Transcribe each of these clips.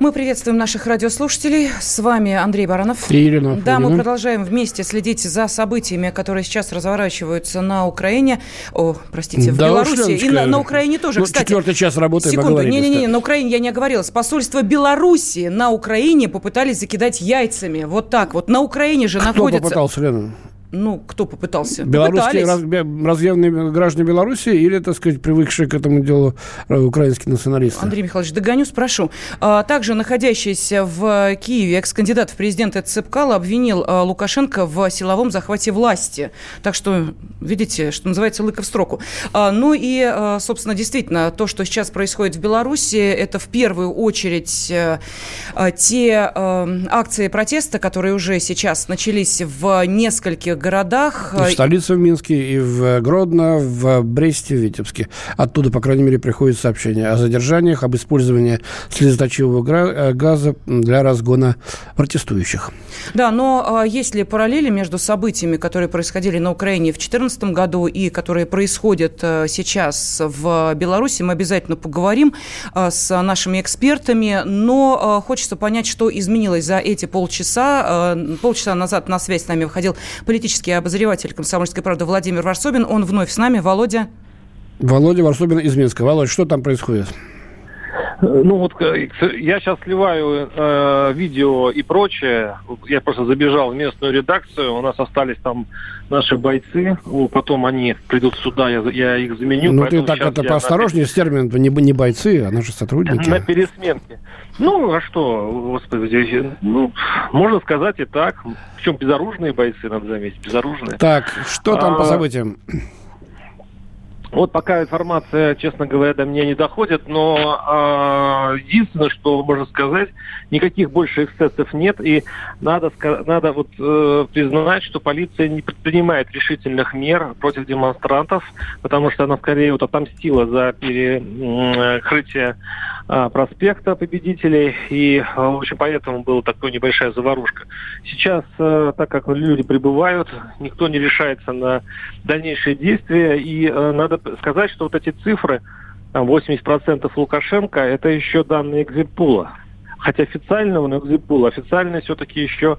Мы приветствуем наших радиослушателей. С вами Андрей Баранов. И Ирина Да, мы продолжаем вместе следить за событиями, которые сейчас разворачиваются на Украине. О, простите, в Да Беларуси. И на, на Украине тоже, Ну, кстати. четвертый час работаем, Секунду. Не-не-не, на Украине я не оговорилась. Посольство Беларуси на Украине попытались закидать яйцами. Вот так вот. На Украине же Кто находится... попытался, Лена? Ну, кто попытался? Белорусские Попытались. разъявленные граждане Беларуси или, так сказать, привыкшие к этому делу э, украинские националисты? Андрей Михайлович, догоню, спрошу. А, Также находящийся в Киеве экс-кандидат в президенты Цепкало обвинил а, Лукашенко в силовом захвате власти. Так что, видите, что называется, лыка в строку. А, Ну и, а, собственно, действительно, то, что сейчас происходит в Беларуси, это в первую очередь э, те э, акции протеста, которые уже сейчас начались в нескольких городах. И в столице в Минске, и в Гродно, в Бресте, в Витебске. Оттуда, по крайней мере, приходят сообщения о задержаниях, об использовании слезоточивого э, газа для разгона протестующих. Да, но а, есть ли параллели между событиями, которые происходили на Украине в 2014 году и которые происходят а, сейчас в Беларуси? Мы обязательно поговорим с нашими экспертами, но хочется понять, что изменилось за эти полчаса. Полчаса назад на связь с нами выходил политический обозреватель «Комсомольской правды» Владимир Варсобин. Он вновь с нами. Володя. Володя Варсобин из Минска. Володь, что там происходит? Ну вот э, я сейчас сливаю э, видео и прочее. Я просто забежал в местную редакцию. У нас остались там наши бойцы. Потом они придут сюда, я, я их заменю. ну, ты так это поосторожнее с термином, не, не бойцы, а наши сотрудники. На, на пересменке. Ну, а что, господи, здесь, ну, можно сказать и так. Причем безоружные бойцы, надо заметить, безоружные. Так, что там по А, событиям? Вот пока информация, честно говоря, до меня не доходит, но а, единственное, что можно сказать, никаких больше эксцессов нет, и надо, надо вот э, признать, что полиция не предпринимает решительных мер против демонстрантов, потому что она скорее вот отомстила за перекрытие проспекта победителей, и, а, в общем, поэтому была такая небольшая заварушка. Сейчас, э, так как люди прибывают, никто не решается на дальнейшие действия, и надо сказать, что вот эти цифры, там 80% Лукашенко, это еще данные экзитпула. Хотя официального, но экзитпула, официально все-таки еще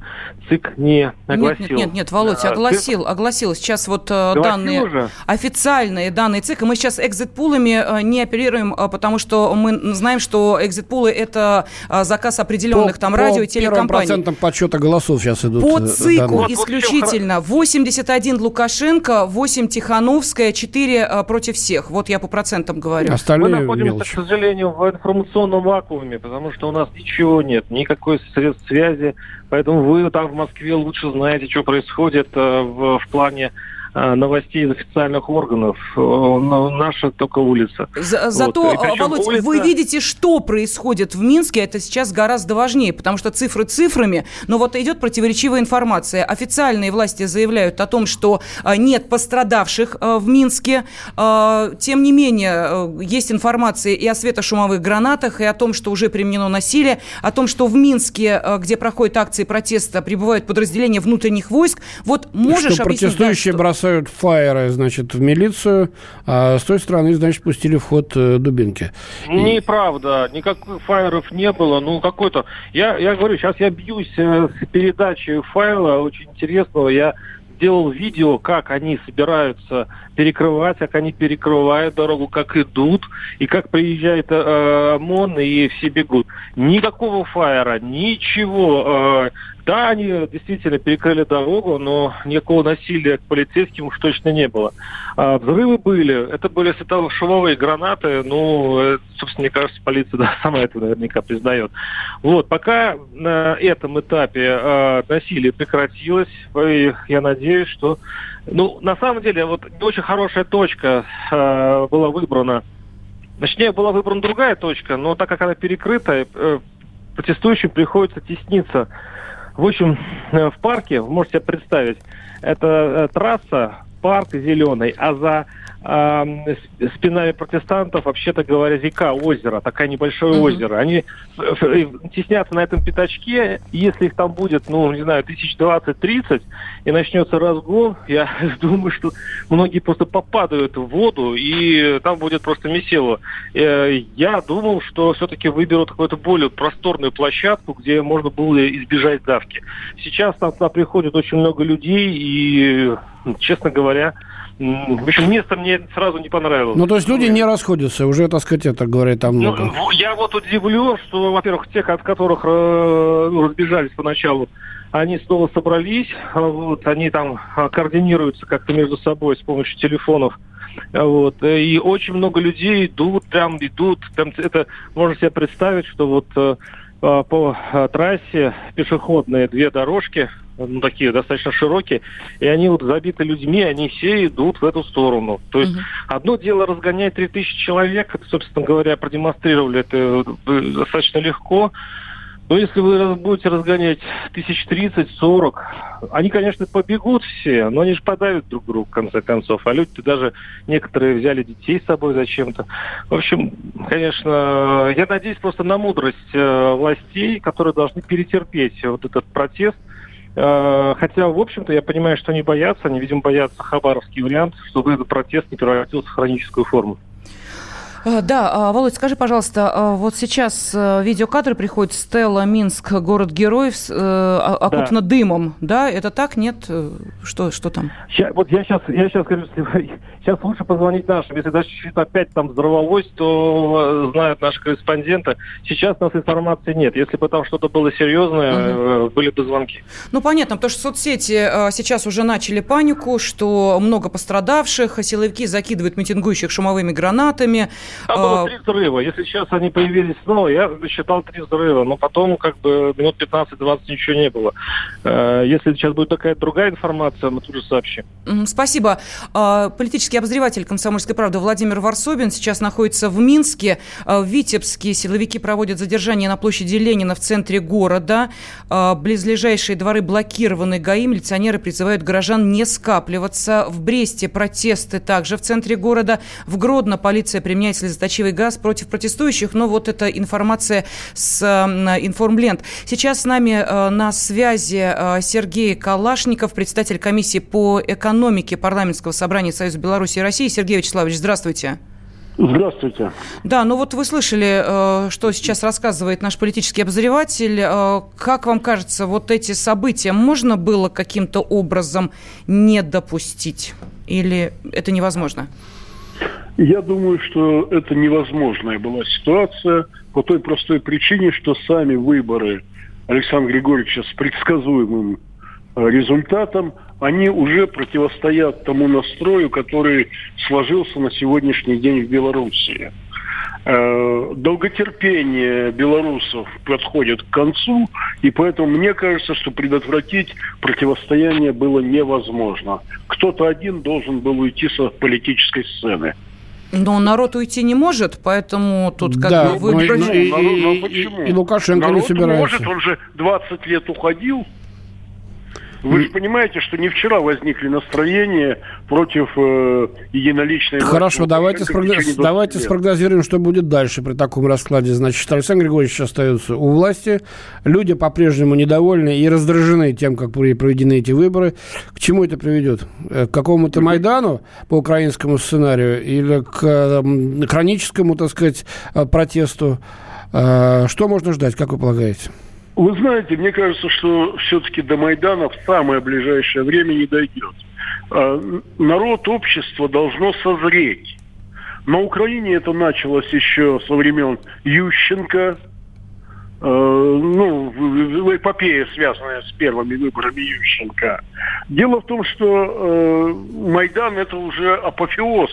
ЦИК не огласил. Нет, нет, нет, нет, Володь, А, огласил, огласил. Сейчас вот э, Огласил данные, уже? официальные данные ЦИКа. Мы сейчас экзит-пулами э, не оперируем, э, потому что мы знаем, что экзит-пулы – это заказ определенных там радио и первым телекомпаний. процентам подсчета голосов сейчас идут. По цику данные. Исключительно 81 Лукашенко, 8 Тихановская, 4 э, против всех. Вот я по процентам говорю. Мы Остальные находимся, мелочи. к сожалению, в информационном вакууме, потому что у нас ничего нет, никакой средств связи. Поэтому вы там в Москве лучше знаете, что происходит э, в, в плане новостей из официальных органов. Э, но Наша только улица. За- зато, э, Володь, улица- вы видите, что происходит в Минске, это сейчас гораздо важнее, потому что цифры цифрами, но вот идет противоречивая информация. Официальные власти заявляют о том, что э, нет пострадавших э, в Минске. Э, Тем не менее, э, есть информация и о светошумовых гранатах, и о том, что уже применено насилие, о том, что в Минске, э, где проходят акции протеста, прибывают подразделения внутренних войск. Вот можешь что объяснить, да, протестующие что- бросают фаеры, значит, в милицию, а с той стороны, значит, пустили в ход э, дубинки. Неправда, никаких файлов не было. Ну, какой-то... Я, я говорю, сейчас я бьюсь э, с передачей файла очень интересного. Я сделал видео, как они собираются перекрывать, как они перекрывают дорогу, как идут, и как приезжает э, ОМОН, и все бегут. Никакого фаера, ничего. Э, да, они действительно перекрыли дорогу, но никакого насилия к полицейским уж точно не было. А, взрывы были. Это были светошумовые гранаты. Ну, э, собственно, мне кажется, полиция да, сама это наверняка признает. Вот, пока на этом этапе э, насилие прекратилось, и я надеюсь, что... Ну, на самом деле, вот не очень хорошая точка э, была выбрана. Точнее, была выбрана другая точка, но так как она перекрыта, э, протестующим приходится тесниться В общем, в парке, вы можете себе представить, это трасса, парк зеленый, а за э, спинами протестантов, вообще-то говоря, река, озеро, такое небольшое mm-hmm. озеро. Они теснятся на этом пятачке, если их там будет, ну, не знаю, тысяч двадцать-тридцать, и начнется разгон, я думаю, что многие просто попадают в воду, и там будет просто месиво. Э, я думал, что все-таки выберут какую-то более просторную площадку, где можно было избежать давки. Сейчас там туда приходит очень много людей, и, честно говоря, в общем, место мне сразу не понравилось. Ну, то есть люди не расходятся, уже, так сказать, это говорит там много. Ну, я вот удивлен, что, во-первых, тех, от которых э, ну, разбежались поначалу, они снова собрались, вот, они там а, координируются как-то между собой с помощью телефонов. Вот. И очень много людей идут, прям идут. Там, это можно себе представить, что вот э, по трассе пешеходные две дорожки, ну, такие достаточно широкие, и они вот забиты людьми, они все идут в эту сторону. То есть угу. одно дело разгонять 3000 человек, это, собственно говоря, продемонстрировали это э, достаточно легко, но если вы будете разгонять тысяч тридцать, сорок, они, конечно, побегут все, но они же подавят друг друга, в конце концов. А люди даже некоторые взяли детей с собой зачем-то. В общем, конечно, я надеюсь просто на мудрость э, властей, которые должны перетерпеть вот этот протест – Э, хотя, в общем-то, я понимаю, что они боятся, они, видимо, боятся хабаровский вариант, чтобы этот протест не превратился в хроническую форму. Э, да, а, Володь, скажи, пожалуйста, а, вот сейчас э, видеокадры приходят Стелла, Минск, город-герой, окутано да. дымом, да? Это так, нет? Что, что там? Сейчас, вот я сейчас, я сейчас говорю, сейчас лучше позвонить нашим. Если даже чуть опять там взорвалось, то знают наши корреспонденты. Сейчас у нас информации нет. Если бы там что-то было серьезное, угу. были бы звонки. Ну, понятно, потому что соцсети сейчас уже начали панику, что много пострадавших, силовики закидывают митингующих шумовыми гранатами. Там было а, три взрыва. Если сейчас они появились снова, я считал три взрыва. Но потом как бы минут 15-20 ничего не было. Э, если сейчас будет такая другая информация, мы тут же сообщим. Спасибо. А, политический обозреватель «Комсомольской правды» Владимир Варсобин сейчас находится в Минске. А, в Витебске силовики проводят задержание на площади Ленина в центре города. Близлежащие дворы блокированы ГАИ. Милиционеры призывают горожан не скапливаться. В Бресте протесты также в центре города. В Гродно полиция применяет слезоточивый газ против протестующих. Но вот эта информация с информлент. Сейчас с нами э, на связи э, Сергей Калашников, председатель комиссии по экономике парламентского собрания Союза Беларуси и России. Сергей Вячеславович, здравствуйте. Здравствуйте. Да, ну вот вы слышали, э, что сейчас рассказывает наш политический обозреватель. Как вам кажется, вот эти события можно было каким-то образом не допустить? Или это невозможно? Я думаю, что это невозможная была ситуация по той простой причине, что сами выборы Александра Григорьевича с предсказуемым э, результатом, они уже противостоят тому настрою, который сложился на сегодняшний день в Белоруссии. Э, долготерпение белорусов подходит к концу, и поэтому мне кажется, что предотвратить противостояние было невозможно. Кто-то один должен был уйти со политической сцены. Но народ уйти не может, поэтому тут как да, бы выбрать... Ну, и, и, и, и Лукашенко народ не собирается. может, он же 20 лет уходил, вы же понимаете, что не вчера возникли настроения против э, единоличной Хорошо, давайте, спрогноз... давайте спрогнозируем, что будет дальше при таком раскладе. Значит, Александр Григорьевич остается у власти. Люди по-прежнему недовольны и раздражены тем, как были проведены эти выборы. К чему это приведет? Э, к какому-то Майдану по украинскому сценарию или к э, хроническому, так сказать, э, протесту? Что можно ждать, как вы полагаете? Вы знаете, мне кажется, что все-таки до Майдана в самое ближайшее время не дойдет. А, народ, общество должно созреть. На Украине это началось еще со времен Ющенко, э, ну, в эпопее, связанная с первыми выборами Ющенко. Дело в том, что э, Майдан это уже апофеоз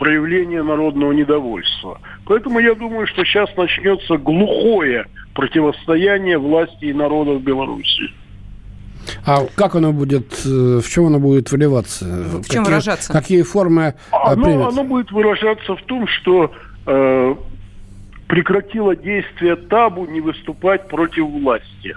проявления народного недовольства. Поэтому я думаю, что сейчас начнется глухое противостояние власти и народа в Беларуси. А как оно будет, э, в чем оно будет выливаться? В чем какие, выражаться? Какие формы э, оно, примет? Оно будет выражаться в том, что э, прекратило действие табу не выступать против власти.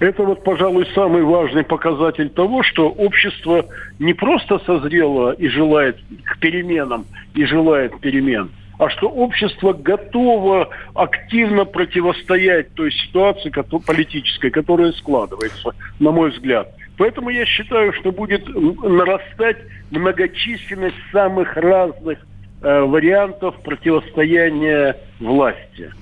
Это вот, пожалуй, самый важный показатель того, что общество не просто созрело и желает к переменам, и желает перемен, а что общество готово активно противостоять той ситуации политической, которая складывается, на мой взгляд. Поэтому я считаю, что будет нарастать многочисленность самых разных э, вариантов противостояния власти.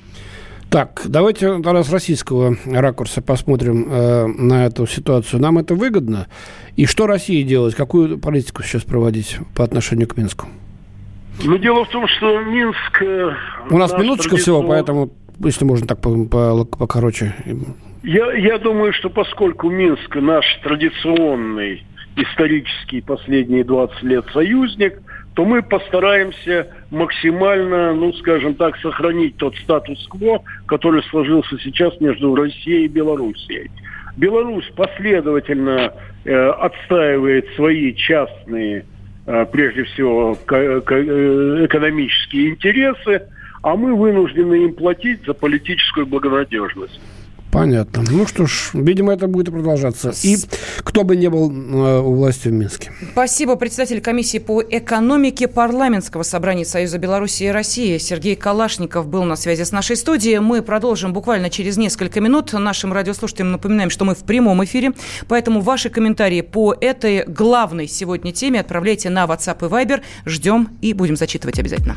Так, давайте с российского ракурса посмотрим э, на эту ситуацию. Нам это выгодно? И что России делать? Какую политику сейчас проводить по отношению к Минску? Ну, дело в том, что Минск... Э, У нас минуточка традиционно... всего, поэтому, если можно так покороче. Я, я думаю, что поскольку Минск наш традиционный исторический последние 20 лет союзник – то мы постараемся максимально, ну, скажем так, сохранить тот статус-кво, который сложился сейчас между Россией и Белоруссией. Беларусь последовательно э, отстаивает свои частные, э, прежде всего, э, экономические интересы, а мы вынуждены им платить за политическую благонадежность. Понятно. Ну что ж, видимо, это будет продолжаться. И кто бы не был э, у власти в Минске. Спасибо. Председатель комиссии по экономике парламентского собрания Союза Беларуси и России Сергей Калашников был на связи с нашей студией. Мы продолжим буквально через несколько минут. Нашим радиослушателям напоминаем, что мы в прямом эфире, поэтому ваши комментарии по этой главной сегодня теме отправляйте на WhatsApp и Viber. Ждем и будем зачитывать обязательно.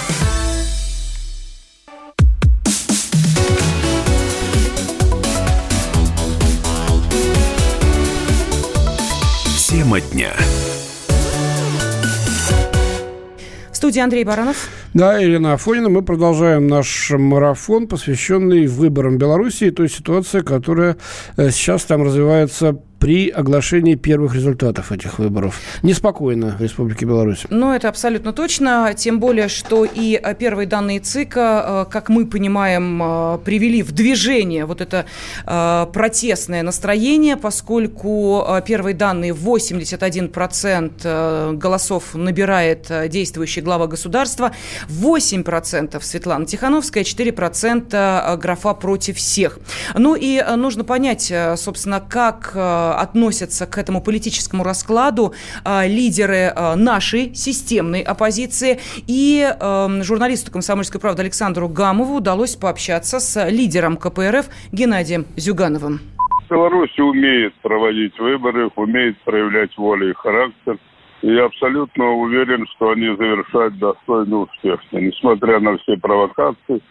Тема дня. В студии Андрей Баранов. Да, Ирина Афонина. Мы продолжаем наш марафон, посвященный выборам Беларуси, той ситуации, которая э, сейчас там развивается при оглашении первых результатов этих выборов. Неспокойно в Республике Беларусь. Ну, это абсолютно точно. Тем более, что и э, первые данные ЦИКа, э, как мы понимаем, э, привели в движение вот это протестное настроение, поскольку первые данные 81% голосов набирает действующий глава государства, 8% Светлана Тихановская, 4% графа против всех. Ну и нужно понять, собственно, как относятся к этому политическому раскладу а, лидеры а, нашей системной оппозиции. И эм, журналисту «Комсомольской правды» Александру Гамову удалось пообщаться с лидером КПРФ Геннадием Зюгановым. Беларусь умеет проводить выборы, умеет проявлять волю и характер. И я абсолютно уверен, что они завершают достойно успешно. Несмотря на все провокации,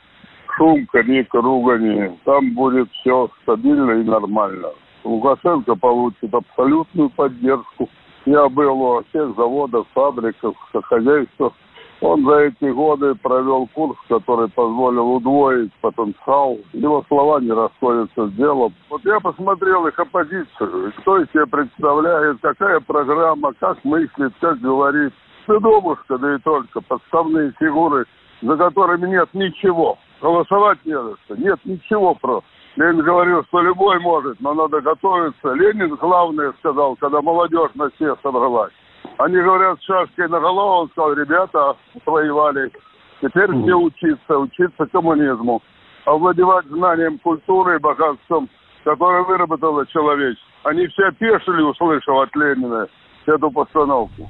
шум, конек, ругани, там будет все стабильно и нормально. Лукашенко получит абсолютную поддержку. Я был у всех заводах, фабриках, хозяйствах. Он за эти годы провел курс, который позволил удвоить потенциал. Его слова не расходятся с делом. Вот я посмотрел их оппозицию. Что из себя представляет, какая программа, как мыслит, как говорит. Стыдобушка, да и только, подставные фигуры, за которыми нет ничего. Голосовать не за что. Нет ничего просто. Ленин говорил, что любой может, но надо готовиться. Ленин главное сказал, когда молодежь на все собралась. Они говорят, шашкой на голову, он сказал, ребята воевали. Теперь все учиться, учиться коммунизму. Овладевать знанием культуры и богатством, которое выработало человечество. Они все опешили, услышав от Ленина эту постановку.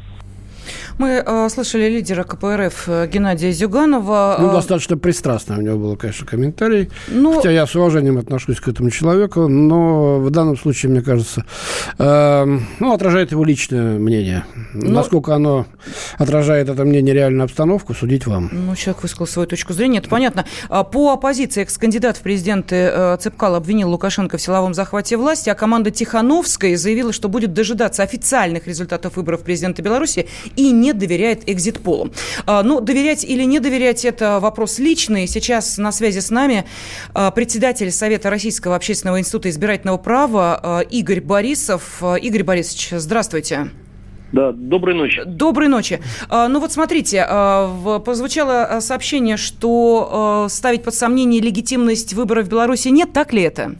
Мы э, слышали лидера КПРФ э, Геннадия Зюганова. Ну, достаточно пристрастно у него было, конечно, комментарий. Но... Хотя я с уважением отношусь к этому человеку, но в данном случае, мне кажется, э, ну, отражает его личное мнение. Но... Насколько оно отражает это мнение реальную обстановку, судить вам. Ну, человек высказал свою точку зрения, это понятно. А по оппозиции экс-кандидат в президенты э, Цепкал обвинил Лукашенко в силовом захвате власти, а команда Тихановской заявила, что будет дожидаться официальных результатов выборов президента Беларуси и не не доверяет экзит-полу. А, ну, доверять или не доверять – это вопрос личный. Сейчас на связи с нами а, председатель Совета Российского общественного института избирательного права а, Игорь Борисов. Игорь Борисович, здравствуйте. Да, доброй ночи. Доброй ночи. Ну вот смотрите, прозвучало сообщение, что ставить под сомнение легитимность выборов в Беларуси нет, так ли это?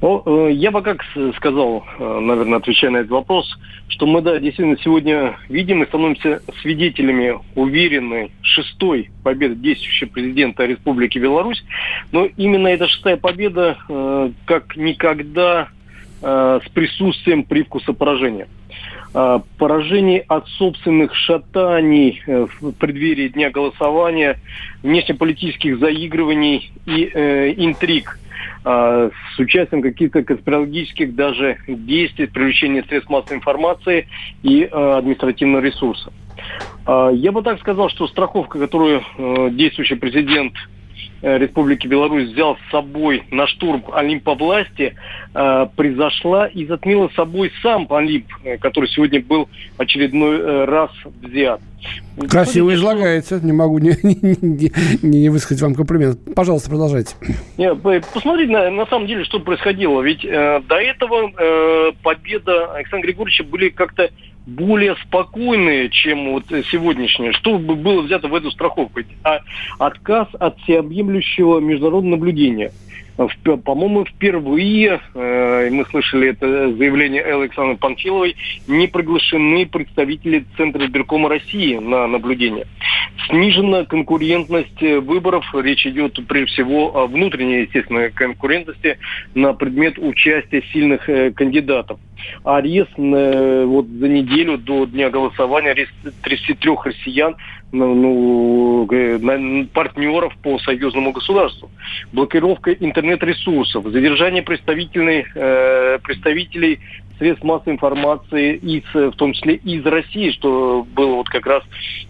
Ну, э, я бы как сказал, э, наверное, отвечая на этот вопрос, что мы, да, действительно сегодня видим и становимся свидетелями уверенной шестой победы действующего президента Республики Беларусь. Но именно эта шестая победа э, как никогда с присутствием привкуса поражения. Поражение от собственных шатаний в преддверии дня голосования, внешнеполитических заигрываний и интриг – а, с участием каких-то конспирологических даже действий, привлечения средств массовой информации и а, административного ресурса. А, я бы так сказал, что страховка, которую действующий президент Э, Республики Беларусь взял с собой на штурм Олимпа власти, э, произошла и затмила собой сам Олимп, э, который сегодня был очередной э, раз взят. Красиво излагается, не могу не, не, не, не высказать вам комплимент. Пожалуйста, продолжайте. Посмотрите, на, на самом деле, что происходило. Ведь э, до этого э, победа Александра Григорьевича были как-то более спокойные, чем вот сегодняшние, что бы было взято в эту страховку? А отказ от всеобъемлющего международного наблюдения – по-моему, впервые, э, мы слышали это заявление Александры Панфиловой, не приглашены представители Центра избиркома России на наблюдение. Снижена конкурентность выборов. Речь идет прежде всего о внутренней, естественно, конкурентности на предмет участия сильных э, кандидатов. Арест э, вот за неделю до дня голосования арест 33 россиян ну, ну, партнеров по союзному государству, блокировка интернет-ресурсов, задержание представительных, э, представителей средств массовой информации, из, в том числе из России, что было вот как раз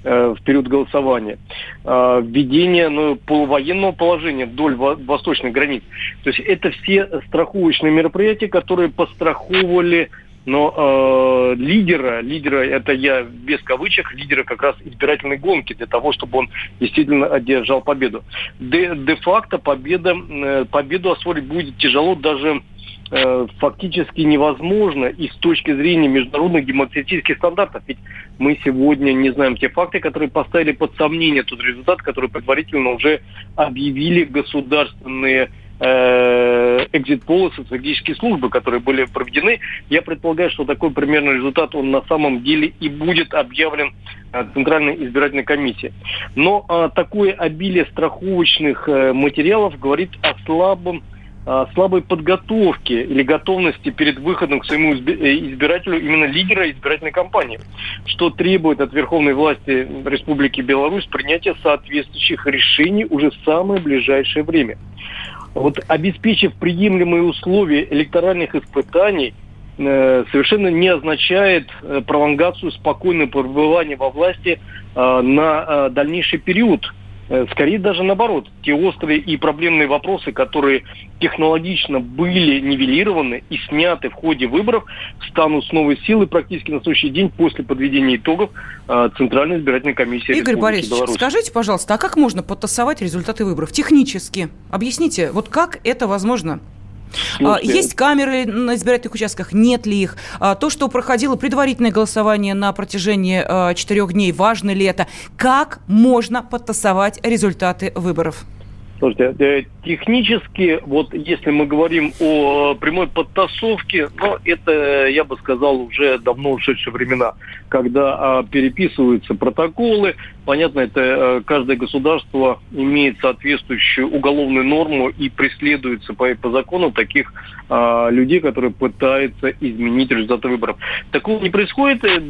э, в период голосования, э, введение ну, полувоенного положения вдоль восточных границ. То есть это все страховочные мероприятия, которые постраховывали но э, лидера, лидера, это я без кавычек, лидера как раз избирательной гонки для того, чтобы он действительно одержал победу. Де, де-факто победа, э, победу освоить будет тяжело даже э, фактически невозможно и с точки зрения международных демократических стандартов. Ведь мы сегодня не знаем те факты, которые поставили под сомнение тот результат, который предварительно уже объявили государственные экзит-полы, социологические службы, которые были проведены. Я предполагаю, что такой примерный результат, он на самом деле и будет объявлен э, Центральной избирательной комиссией. Но а, такое обилие страховочных а, материалов говорит о слабом слабой подготовке или готовности перед выходом к своему избирателю именно лидера избирательной кампании, что требует от верховной власти Республики Беларусь принятия соответствующих решений уже в самое ближайшее время вот обеспечив приемлемые условия электоральных испытаний, э, совершенно не означает э, пролонгацию спокойного пребывания во власти э, на дальнейший период. Скорее даже наоборот, те острые и проблемные вопросы, которые технологично были нивелированы и сняты в ходе выборов, станут с новой силой практически на следующий день после подведения итогов Центральной избирательной комиссии Игорь Республики Борисович, Беларусь. скажите, пожалуйста, а как можно подтасовать результаты выборов технически? Объясните, вот как это возможно? Слушайте. Есть камеры на избирательных участках, нет ли их? А, то, что проходило предварительное голосование на протяжении а, четырех дней, важно ли это? Как можно подтасовать результаты выборов? Слушайте, э, технически, вот если мы говорим о прямой подтасовке, ну, это, я бы сказал, уже давно ушедшие времена, когда а, переписываются протоколы. Понятно, это а, каждое государство имеет соответствующую уголовную норму и преследуется по, по закону таких а, людей, которые пытаются изменить результаты выборов. Такого не происходит. Э,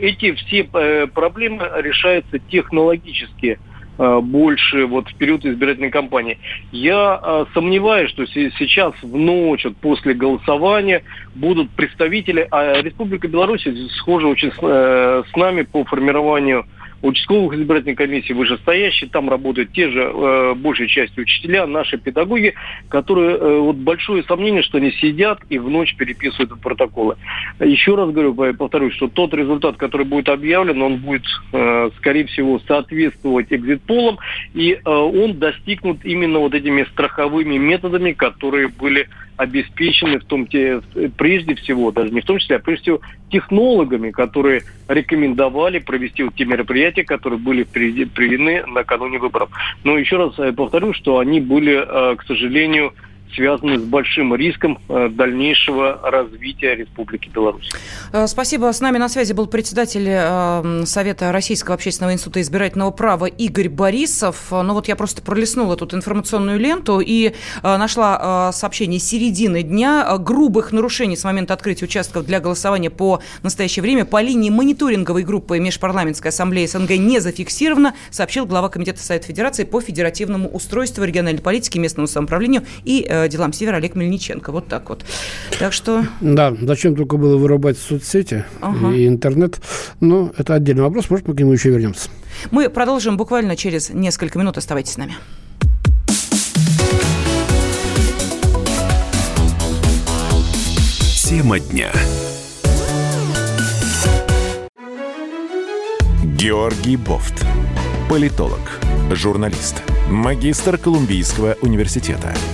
эти все э, проблемы решаются технологически Э, больше вот в период избирательной кампании. Я э, сомневаюсь, что сейчас в ночь вот, после голосования будут представители, а Республика Беларусь схожа очень с, э, с нами по формированию участковых избирательных комиссий вышестоящие, там работают те же, э, большей частью учителя, наши педагоги, которые, э, вот большое сомнение, что они сидят и в ночь переписывают протоколы. Еще раз говорю, повторюсь, что тот результат, который будет объявлен, он будет, э, скорее всего, соответствовать экзит-полам, и э, он достигнут именно вот этими страховыми методами, которые были обеспечены в том те, прежде всего, даже не в том числе, а прежде всего технологами, которые рекомендовали провести вот те мероприятия, которые были приведены накануне выборов. Но еще раз э, повторю, что они были, э, к сожалению, связаны с большим риском э, дальнейшего развития Республики Беларусь. Э, спасибо. С нами на связи был председатель э, Совета Российского общественного института избирательного права Игорь Борисов. Ну вот я просто пролистнула тут информационную ленту и нашла сообщение середины дня грубых нарушений с момента открытия участков для голосования по настоящее время по линии мониторинговой группы Межпарламентской ассамблеи СНГ не зафиксировано, сообщил глава Комитета Совета Федерации по федеративному устройству региональной политики, местному самоуправлению и делам Севера Олег Мельниченко. Вот так вот. Так что... Да, зачем только было вырубать соцсети ага. и интернет. Ну, это отдельный вопрос. Может, мы к нему еще вернемся. Мы продолжим буквально через несколько минут. Оставайтесь с нами. Тема дня. Георгий Бофт. Политолог, журналист, магистр Колумбийского университета –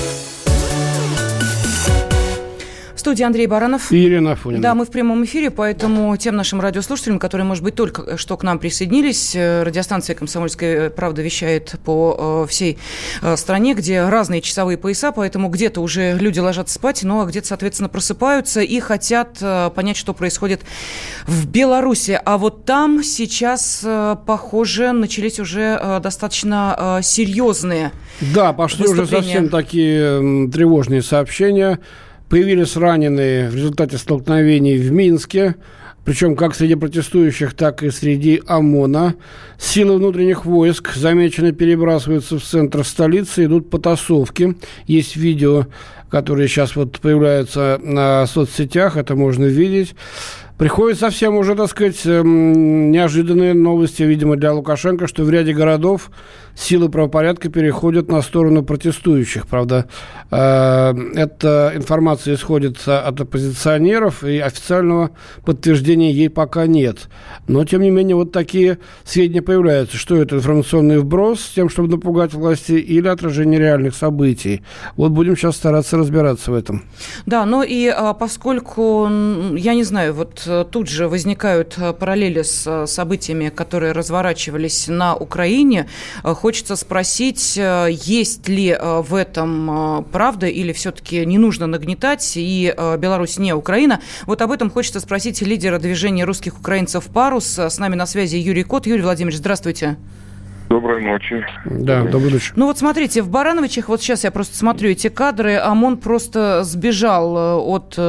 студии Андрей Баранов. И Елена Афонина. Да, мы в прямом эфире, поэтому тем нашим радиослушателям, которые, может быть, только что к нам присоединились, э, радиостанция «Комсомольская правда» вещает по э, всей э, стране, где разные часовые пояса, поэтому где-то уже люди ложатся спать, ну а где-то, соответственно, просыпаются и хотят понять, что происходит в Беларуси. А вот там сейчас, похоже, начались уже достаточно серьезные Да, пошли уже совсем такие тревожные сообщения. Появились раненые в результате столкновений в Минске, причем как среди протестующих, так и среди ОМОНа. Силы внутренних войск замечены перебрасываются в центр столицы, идут потасовки. Есть видео, которые сейчас вот появляются на соцсетях, это можно видеть. Приходят совсем уже, так сказать, эм, неожиданные новости, видимо, для Лукашенко, что в ряде городов силы правопорядка переходят на сторону протестующих. Правда, э, эта информация исходит от оппозиционеров, и официального подтверждения ей пока нет. Но, тем не менее, вот такие сведения появляются. Что это, информационный вброс с тем, чтобы напугать власти, или отражение реальных событий? Вот будем сейчас стараться разбираться в этом. Да, ну и а, поскольку, я не знаю, вот э, тут же возникают э, параллели с событиями, которые разворачивались на Украине, Хочется спросить, э, есть ли э, в этом э, правда или все-таки не нужно нагнетать, и Беларусь не Украина. Вот об этом хочется спросить лидера движения русских украинцев «Парус». С нами на связи Юрий Кот. Юрий Владимирович, здравствуйте. Доброй ночи. Да, доброй ночи. Ну вот смотрите, в Барановичах, вот сейчас я просто смотрю эти кадры, ОМОН просто сбежал от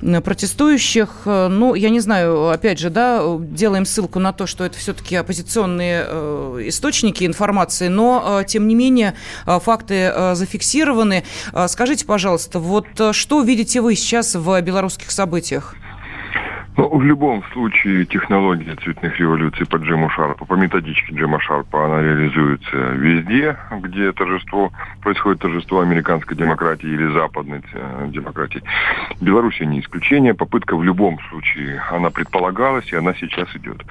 протестующих. Ну, я не знаю, опять же, да, делаем ссылку на то, что это все-таки оппозиционные э, источники информации, но, э, тем не менее, э, факты зафиксированы. Скажите, пожалуйста, вот что видите вы сейчас в белорусских событиях? Ну, в любом случае технология цветных революций по Джиму Шарпу, по методичке Джима Шарпа, она реализуется везде, где торжество, происходит торжество американской демократии или западной э, демократии. Белоруссия не исключение. Попытка в любом случае, она предполагалась, и она сейчас идет.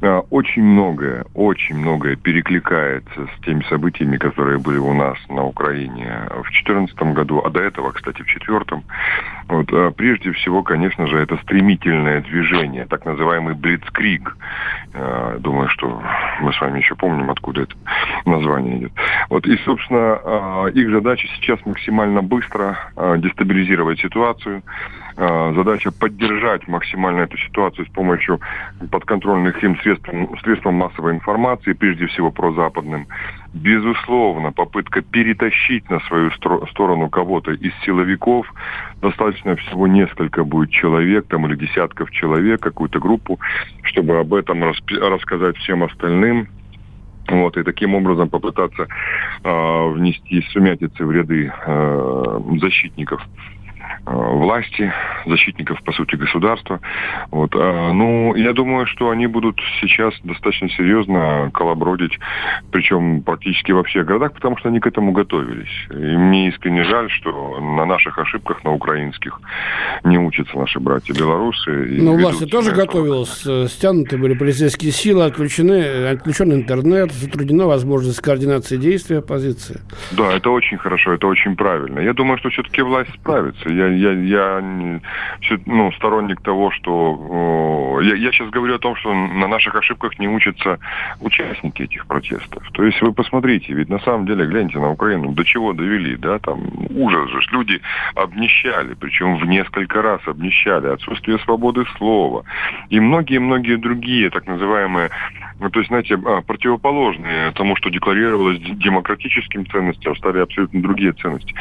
Э, очень многое, очень многое перекликается с теми событиями, которые были у нас на Украине в 2014 году, а до этого, кстати, в 2004. Вот, а прежде всего, конечно же, это стремительное движение, так называемый Блицкриг. Э, думаю, что мы с вами еще помним, откуда это название идет. Вот, и, собственно, э, их задача сейчас максимально быстро э, дестабилизировать ситуацию, задача поддержать максимально эту ситуацию с помощью подконтрольных им средств, средств массовой информации, прежде всего прозападным. Безусловно, попытка перетащить на свою сторону кого-то из силовиков, достаточно всего несколько будет человек, там или десятков человек, какую-то группу, чтобы об этом рассказать всем остальным, вот, и таким образом попытаться э, внести сумятицы в ряды э, защитников Э, власти, защитников, по сути, государства. Вот. А, ну, я думаю, что они будут сейчас достаточно серьезно колобродить, причем практически во всех городах, потому что они к этому готовились. И мне искренне жаль, что на наших ошибках, на украинских, не учатся наши братья белорусы. Но власти тоже готовилась. Э, стянуты были полицейские силы, отключены, отключен интернет, затруднена возможность координации действий оппозиции. Да, это очень хорошо, это очень правильно. Я думаю, что все-таки власть справится. Я я, я ну, сторонник того, что... Я, я сейчас говорю о том, что на наших ошибках не учатся участники этих протестов. То есть вы посмотрите, ведь на самом деле, гляньте на Украину, до чего довели, да, там ужас же, люди обнищали, причем в несколько раз обнищали, отсутствие свободы слова и многие-многие другие так называемые ну, то есть, знаете, а, противоположные тому, что декларировалось демократическим ценностям, стали абсолютно другие ценности,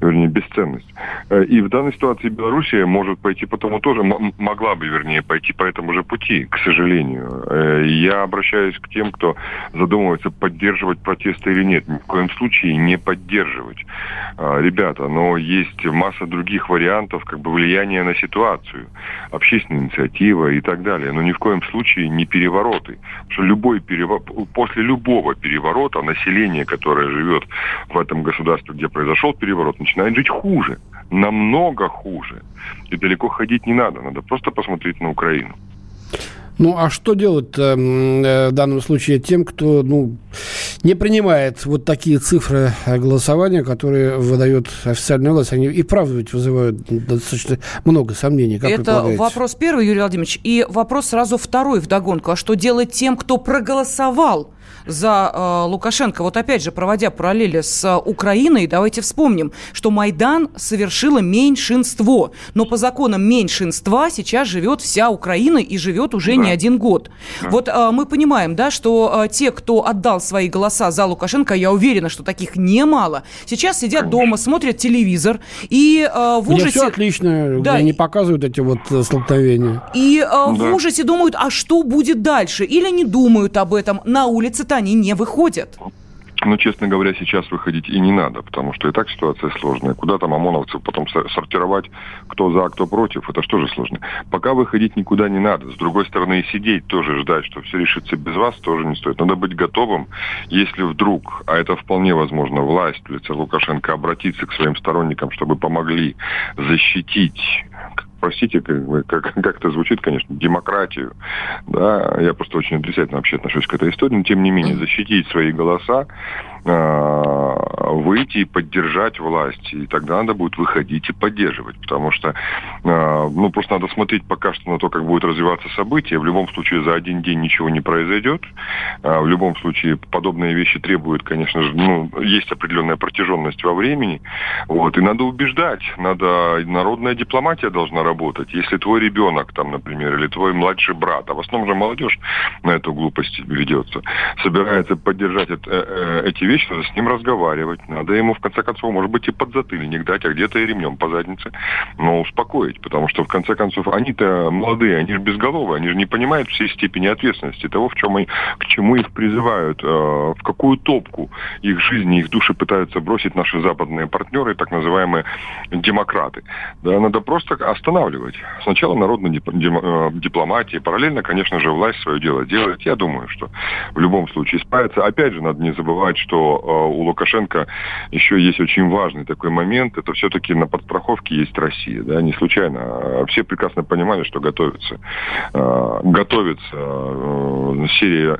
вернее, бесценность. Э, и в данной ситуации Белоруссия может пойти по тому тоже, могла бы, вернее, пойти по этому же пути, к сожалению. Э, я обращаюсь к тем, кто задумывается, поддерживать протесты или нет. Ни в коем случае не поддерживать. А, ребята, но есть масса других вариантов как бы влияния на ситуацию. Общественная инициатива и так далее. Но ни в коем случае не перевороты. Потому что любой переворот, после любого переворота население, которое живет в этом государстве, где произошел переворот, начинает жить хуже. Намного хуже. И далеко ходить не надо. Надо просто посмотреть на Украину. Ну, а что делать эм, э, в данном случае тем, кто ну, не принимает вот такие цифры голосования, которые выдает официальная власть? Они и правда ведь вызывают достаточно много сомнений. Как Это вопрос первый, Юрий Владимирович. И вопрос сразу второй вдогонку. А что делать тем, кто проголосовал за э, Лукашенко. Вот опять же, проводя параллели с э, Украиной, давайте вспомним, что Майдан совершило меньшинство. Но по законам меньшинства сейчас живет вся Украина и живет уже да. не один год. Да. Вот э, мы понимаем, да, что э, те, кто отдал свои голоса за Лукашенко, я уверена, что таких немало, сейчас сидят Конечно. дома, смотрят телевизор и э, в ужасе... все отлично, да. не показывают эти вот э, столкновения. И э, да. в ужасе думают, а что будет дальше? Или не думают об этом. На улице то они не выходят. Но, честно говоря, сейчас выходить и не надо, потому что и так ситуация сложная. Куда там ОМОНовцев потом сортировать, кто за, кто против, это что же сложно. Пока выходить никуда не надо. С другой стороны, и сидеть тоже ждать, что все решится без вас, тоже не стоит. Надо быть готовым, если вдруг, а это вполне возможно, власть в лице Лукашенко обратиться к своим сторонникам, чтобы помогли защитить простите, как, как, как это звучит, конечно, демократию, да, я просто очень отрицательно вообще отношусь к этой истории, но тем не менее защитить свои голоса, выйти и поддержать власть. И тогда надо будет выходить и поддерживать. Потому что, э, ну, просто надо смотреть пока что на то, как будет развиваться события. В любом случае, за один день ничего не произойдет. Э, в любом случае, подобные вещи требуют, конечно же, ну, есть определенная протяженность во времени. Вот. И надо убеждать. Надо, народная дипломатия должна работать. Если твой ребенок, там, например, или твой младший брат, а в основном же молодежь на эту глупость ведется, собирается поддержать эти вещи, вещь, надо с ним разговаривать, надо ему, в конце концов, может быть, и подзатыльник дать, а где-то и ремнем по заднице, но успокоить, потому что, в конце концов, они-то молодые, они же безголовые, они же не понимают всей степени ответственности того, в чем и, к чему их призывают, э, в какую топку их жизни, их души пытаются бросить наши западные партнеры, так называемые демократы. Да, надо просто останавливать. Сначала народная э, дипломатия, параллельно, конечно же, власть свое дело делает. Я думаю, что в любом случае справится. Опять же, надо не забывать, что Э, у Лукашенко еще есть очень важный такой момент. Это все-таки на подстраховке есть Россия. Да? Не случайно. А все прекрасно понимали, что готовится. Э, готовится э, серия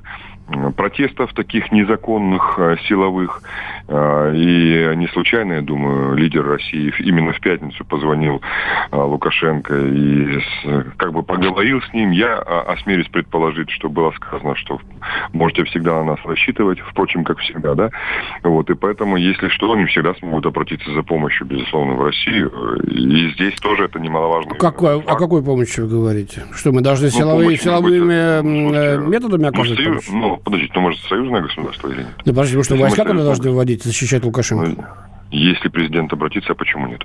протестов таких незаконных, силовых. И не случайно, я думаю, лидер России именно в пятницу позвонил Лукашенко и как бы поговорил с ним. Я а, осмелюсь предположить, что было сказано, что можете всегда на нас рассчитывать, впрочем, как всегда, да. Вот, и поэтому, если что, они всегда смогут обратиться за помощью, безусловно, в Россию. И здесь тоже это немаловажно. Какой, о какой помощи вы говорите? Что мы должны ну, силовые, силовыми быть, э, методами оказывать союз, Ну, подождите, ну, может, союзное государство или нет? Да, подождите, вы что, войска тогда должны вводить, защищать Лукашенко? Если президент обратится, а почему нет?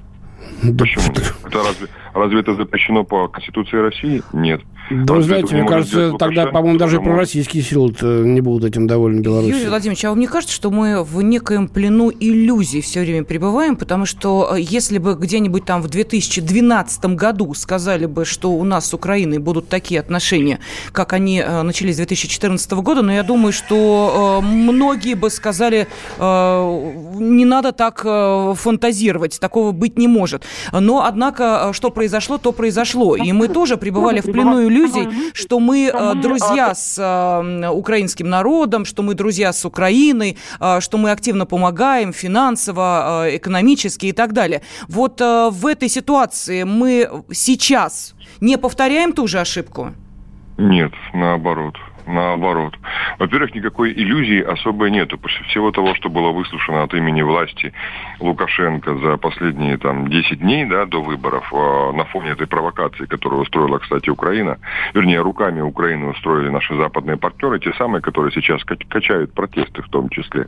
Почему нет? Это разве, разве это запрещено по Конституции России? Нет. Да, вы знаете, мне кажется, тогда, по-моему, даже пророссийские силы не будут этим довольны Беларуси. Юрий Владимирович, а вам не кажется, что мы в некоем плену иллюзий все время пребываем? Потому что э, если бы где-нибудь там в 2012 году сказали бы, что у нас с Украиной будут такие отношения, как они э, начались с 2014 года, но я думаю, что э, многие бы сказали, не надо так фантазировать, такого быть не может. Но, однако, что произошло, то произошло. И мы тоже пребывали в плену иллюзий что мы э, друзья с э, украинским народом, что мы друзья с Украиной, э, что мы активно помогаем финансово, экономически и так далее. Вот в этой ситуации мы сейчас не повторяем ту же ошибку? Нет, наоборот наоборот. Во-первых, никакой иллюзии особой нету. После всего того, что было выслушано от имени власти Лукашенко за последние там 10 дней да, до выборов э, на фоне этой провокации, которую устроила, кстати, Украина, вернее, руками Украины устроили наши западные партнеры, те самые, которые сейчас качают протесты в том числе.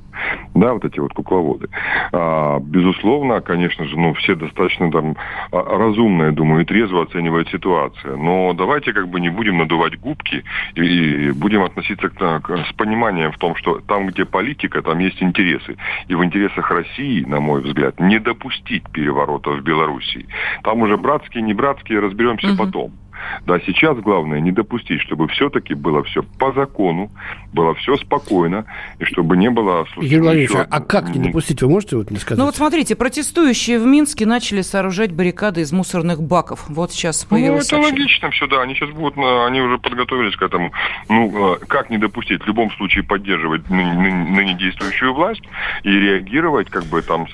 Да, вот эти вот кукловоды. А, безусловно, конечно же, ну, все достаточно там а, разумные, думаю, и трезво оценивают ситуацию. Но давайте как бы не будем надувать губки и, и будем будем относиться к, к, с пониманием в том, что там, где политика, там есть интересы. И в интересах России, на мой взгляд, не допустить переворота в Белоруссии. Там уже братские, не братские, разберемся угу. потом. Да, сейчас главное не допустить, чтобы все-таки было все по закону, было все спокойно, и чтобы не было... Юрий Владимирович, а, а как не допустить, вы можете вот мне сказать? Ну вот смотрите, протестующие в Минске начали сооружать баррикады из мусорных баков. Вот сейчас появилось Ну это сообщение. логично все, да, они сейчас будут, они уже подготовились к этому. Ну, а, как не допустить? В любом случае поддерживать ныне действующую власть и реагировать, как бы там,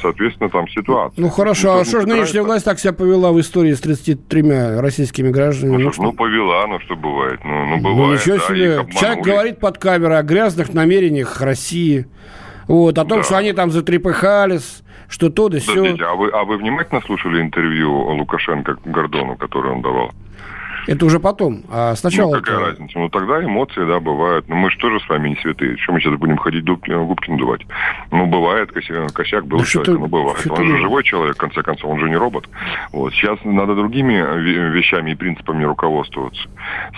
соответственно, там ситуацию. Ну хорошо, а что же нынешняя власть так себя повела в истории с 33 российскими гражданами. Ну, ну, что, ну повела, ну что бывает. Ну, ну, ну бывает, ну ничего да, себе. Человек говорит под камерой о грязных намерениях России. Вот, о том, да. что они там затрепыхались, что то да все. а вы, а вы внимательно слушали интервью Лукашенко Гордону, которое он давал? Это уже потом. А сначала... Ну, какая это... разница? Ну, тогда эмоции, да, бывают. Но мы же тоже с вами не святые. Что мы сейчас будем ходить губки, губки надувать? Ну, бывает, косяк, косяк был да человек, ну, бывает. Он же живой человек, в конце концов, он же не робот. Вот. Сейчас надо другими вещами и принципами руководствоваться.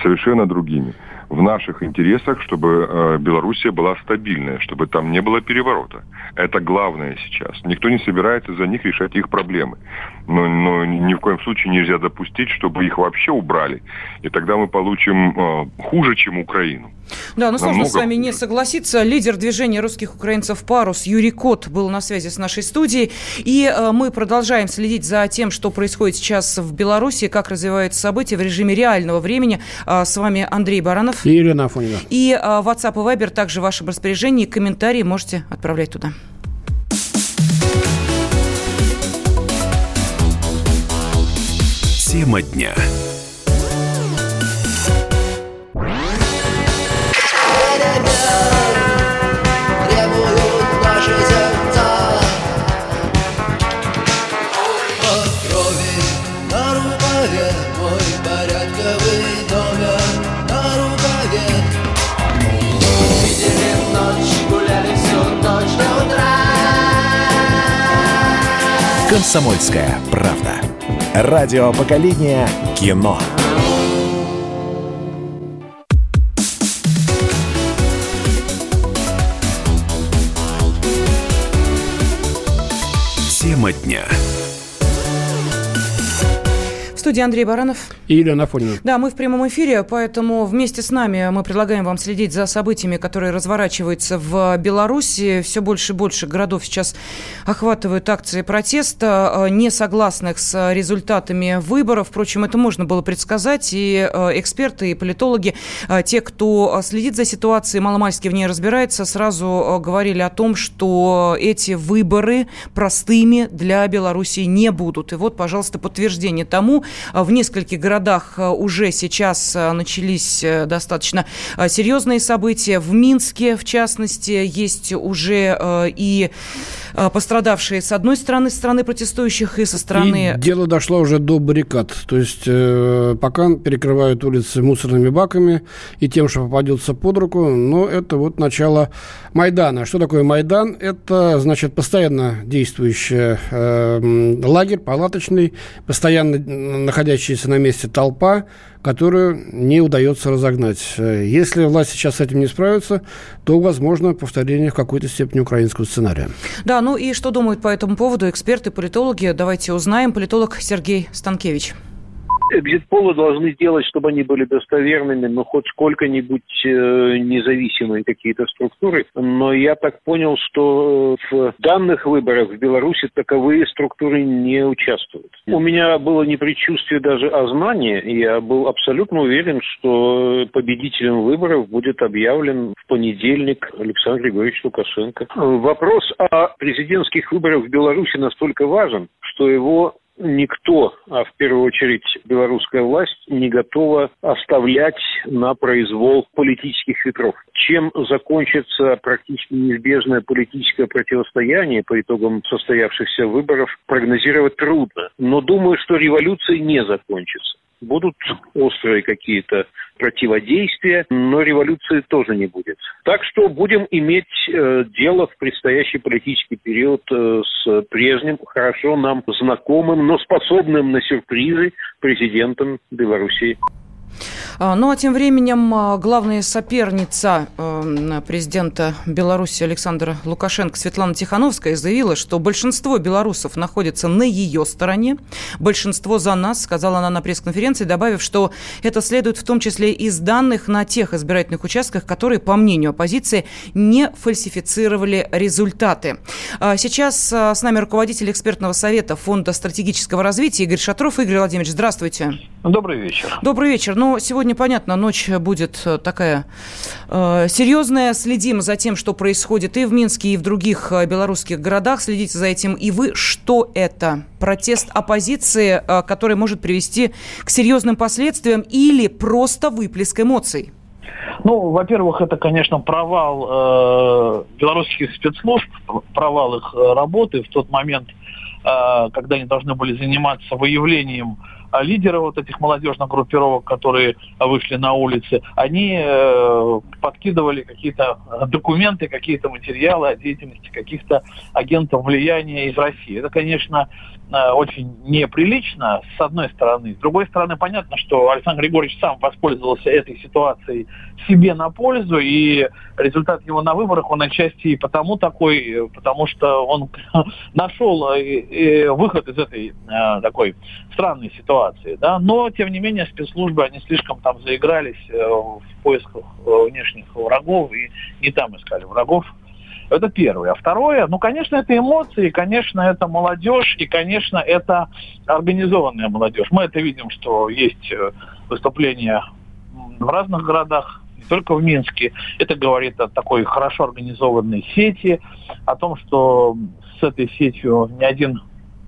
Совершенно другими в наших интересах, чтобы э, Белоруссия была стабильная, чтобы там не было переворота. Это главное сейчас. Никто не собирается за них решать их проблемы. Но, но ни в коем случае нельзя допустить, чтобы их вообще убрали. И тогда мы получим э, хуже, чем Украину. Да, но сложно с вами не согласиться. Лидер движения русских украинцев «Парус» Юрий Кот был на связи с нашей студией. И э, мы продолжаем следить за тем, что происходит сейчас в Беларуси, как развиваются события в режиме реального времени. Э, с вами Андрей Баранов. И Ирина Афонина. И э, WhatsApp и Viber также в вашем распоряжении. Комментарии можете отправлять туда. Тема дня. «Комсомольская правда». Радио поколения кино. Тема дня студии Андрей Баранов. И Елена Афонина. Да, мы в прямом эфире, поэтому вместе с нами мы предлагаем вам следить за событиями, которые разворачиваются в Беларуси. Все больше и больше городов сейчас охватывают акции протеста, э, не согласных с результатами выборов. Впрочем, это можно было предсказать. И э, эксперты, и политологи, э, те, кто следит за ситуацией, маломальски в ней разбирается, сразу говорили о том, что эти выборы простыми для Беларуси не будут. И вот, пожалуйста, подтверждение тому, в нескольких городах уже сейчас начались достаточно серьезные события. В Минске, в частности, есть уже и пострадавшие с одной стороны, с стороны протестующих и со стороны... И дело дошло уже до баррикад. То есть э, пока перекрывают улицы мусорными баками и тем, что попадется под руку, но это вот начало Майдана. Что такое Майдан? Это, значит, постоянно действующий э, лагерь палаточный, постоянно находящаяся на месте толпа, которую не удается разогнать. Если власть сейчас с этим не справится, то возможно повторение в какой-то степени украинского сценария. Да, ну и что думают по этому поводу эксперты, политологи? Давайте узнаем. Политолог Сергей Станкевич экзит-полы должны делать, чтобы они были достоверными, но хоть сколько-нибудь э, независимые какие-то структуры. Но я так понял, что в данных выборах в Беларуси таковые структуры не участвуют. У меня было не предчувствие даже, а знание. Я был абсолютно уверен, что победителем выборов будет объявлен в понедельник Александр Григорьевич Лукашенко. Вопрос о президентских выборах в Беларуси настолько важен, что его никто, а в первую очередь белорусская власть, не готова оставлять на произвол политических ветров. Чем закончится практически неизбежное политическое противостояние по итогам состоявшихся выборов, прогнозировать трудно. Но думаю, что революция не закончится будут острые какие-то противодействия, но революции тоже не будет. Так что будем иметь э, дело в предстоящий политический период э, с прежним, хорошо нам знакомым, но способным на сюрпризы президентом Белоруссии. А, ну а тем временем а, главная соперница эм, президента Беларуси Александра Лукашенко Светлана Тихановская заявила, что большинство белорусов находится на ее стороне, большинство за нас, сказала она на пресс-конференции, добавив, что это следует в том числе из данных на тех избирательных участках, которые, по мнению оппозиции, не фальсифицировали результаты. А, сейчас с нами руководитель экспертного совета Фонда стратегического развития Игорь Шатров. Игорь Владимирович, здравствуйте. Добрый вечер. Добрый вечер. Ну, сегодня, понятно, ночь будет э, такая э, серьезная. Следим за тем, что происходит и в Минске, и в других э, белорусских городах. Следите за этим и вы. Что это? Протест оппозиции, э, который может привести к серьезным последствиям или просто выплеск эмоций? Ну, во-первых, это, конечно, провал э, белорусских спецслужб, провал их э, работы в тот момент, э, когда они должны были заниматься выявлением а лидеры вот этих молодежных группировок, которые вышли на улицы, они э, подкидывали какие-то документы, какие-то материалы о деятельности каких-то агентов влияния из России. Это, конечно, очень неприлично, с одной стороны. С другой стороны, понятно, что Александр Григорьевич сам воспользовался этой ситуацией себе на пользу, и результат его на выборах, он отчасти и потому такой, потому что он нашел э, выход из этой такой странной ситуации да, но тем не менее спецслужбы, они слишком там заигрались э, в поисках э, внешних врагов и не там искали врагов. Это первое. А второе, ну, конечно, это эмоции, конечно, это молодежь, и, конечно, это организованная молодежь. Мы это видим, что есть э, выступления в разных городах, не только в Минске. Это говорит о такой хорошо организованной сети, о том, что с этой сетью ни один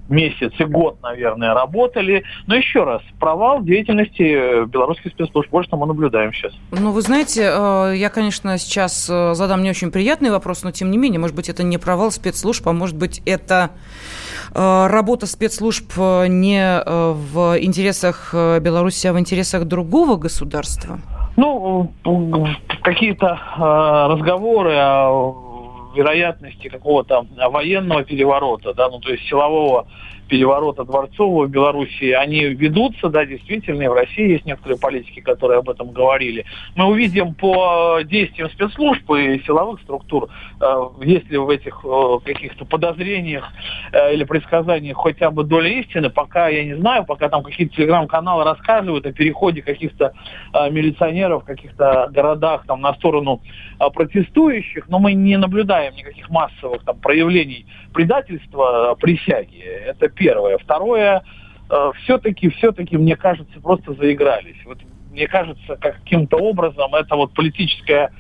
месяц и год, наверное, работали. Но еще раз, провал деятельности э, белорусских спецслужб. Вот что мы наблюдаем сейчас. Ну, вы знаете, э, я, конечно, сейчас э, задам не очень приятный вопрос, но тем не менее, может быть, это не провал спецслужб, а может быть, это работа спецслужб не в интересах Беларуси, а в интересах другого государства? Ну, какие-то разговоры о вероятности какого-то военного переворота, да, ну то есть силового переворота дворцового в Белоруссии, они ведутся, да, действительно, и в России есть некоторые политики, которые об этом говорили. Мы увидим по действиям спецслужб и силовых структур, э, есть ли в этих э, каких-то подозрениях э, или предсказаниях хотя бы доля истины, пока я не знаю, пока там какие-то телеграм-каналы рассказывают о переходе каких-то милиционеров в каких-то городах там на сторону протестующих, но мы не наблюдаем никаких массовых там проявлений предательства присяги. Это первое. Второе, э, все-таки, все-таки, мне кажется, просто заигрались. Вот мне кажется, каким-то образом это вот политическая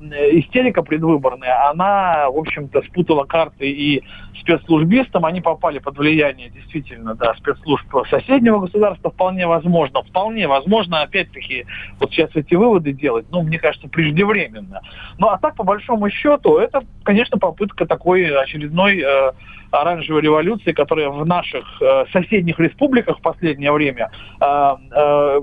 истерика предвыборная, она, в общем-то, спутала карты и спецслужбистам, они попали под влияние действительно, да, спецслужб соседнего государства, вполне возможно, вполне возможно, опять-таки, вот сейчас эти выводы делать, ну, мне кажется, преждевременно. Ну, а так, по большому счету, это, конечно, попытка такой очередной э, оранжевой революции, которая в наших э, соседних республиках в последнее время э, э,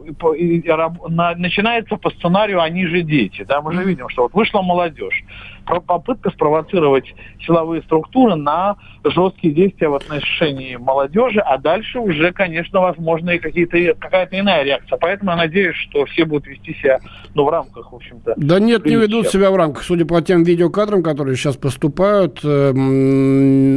на, начинается по сценарию «они же дети». Да? Мы же видим, что вот вышла молодежь. Попытка спровоцировать силовые структуры на жесткие действия в отношении молодежи, а дальше уже, конечно, возможно и какие-то, какая-то иная реакция. Поэтому я надеюсь, что все будут вести себя ну, в рамках, в общем-то. Да нет, не ведут себя в рамках. Судя по тем видеокадрам, которые сейчас поступают, э,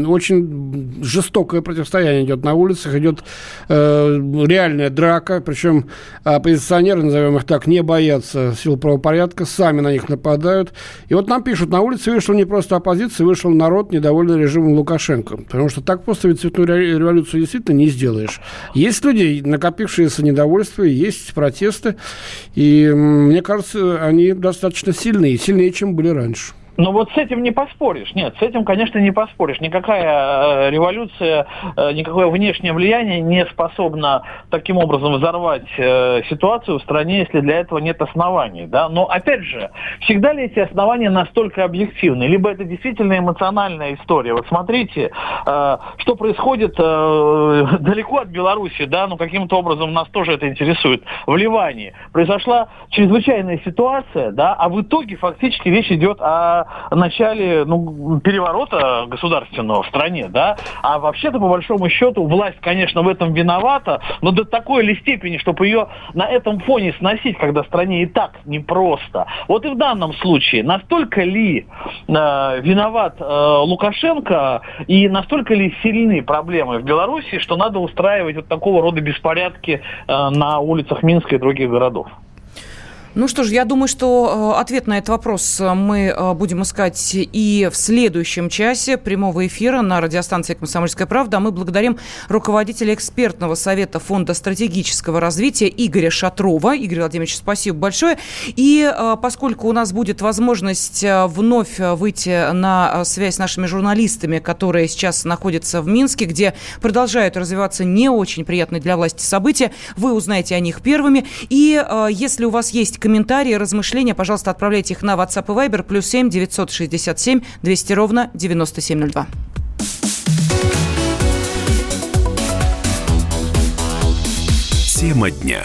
очень жестокое противостояние идет на улицах, идет э, реальная драка, причем оппозиционеры, назовем их так, не боятся сил правопорядка, сами на них нападают. И вот нам пишут, на улице вышла не просто оппозиция, вышел народ, недовольный режимом Лукашенко. Потому что так просто ведь цветную революцию действительно не сделаешь. Есть люди, накопившиеся недовольство, есть протесты, и мне кажется, они достаточно сильные, сильнее, чем были раньше. Ну вот с этим не поспоришь. Нет, с этим, конечно, не поспоришь. Никакая э, революция, э, никакое внешнее влияние не способно таким образом взорвать э, ситуацию в стране, если для этого нет оснований. Да? Но опять же, всегда ли эти основания настолько объективны? Либо это действительно эмоциональная история. Вот смотрите, что происходит далеко от Беларуси, да, ну каким-то образом нас тоже это интересует. В Ливане произошла чрезвычайная ситуация, да, а в итоге фактически речь идет о начале ну, переворота государственного в стране, да, а вообще-то, по большому счету, власть, конечно, в этом виновата, но до такой ли степени, чтобы ее на этом фоне сносить, когда стране и так непросто. Вот и в данном случае, настолько ли э, виноват э, Лукашенко и настолько ли сильны проблемы в Беларуси, что надо устраивать вот такого рода беспорядки э, на улицах Минска и других городов? Ну что ж, я думаю, что э, ответ на этот вопрос э, мы э, будем искать и в следующем часе прямого эфира на радиостанции «Комсомольская правда». Мы благодарим руководителя экспертного совета Фонда стратегического развития Игоря Шатрова. Игорь Владимирович, спасибо большое. И поскольку у нас будет возможность вновь выйти на связь с нашими журналистами, которые сейчас находятся в Минске, где продолжают развиваться не очень приятные для власти события, вы узнаете о них первыми. И если у вас есть комментарии, размышления, пожалуйста, отправляйте их на WhatsApp и Viber, плюс 7 967 200 ровно 9702. Тема дня.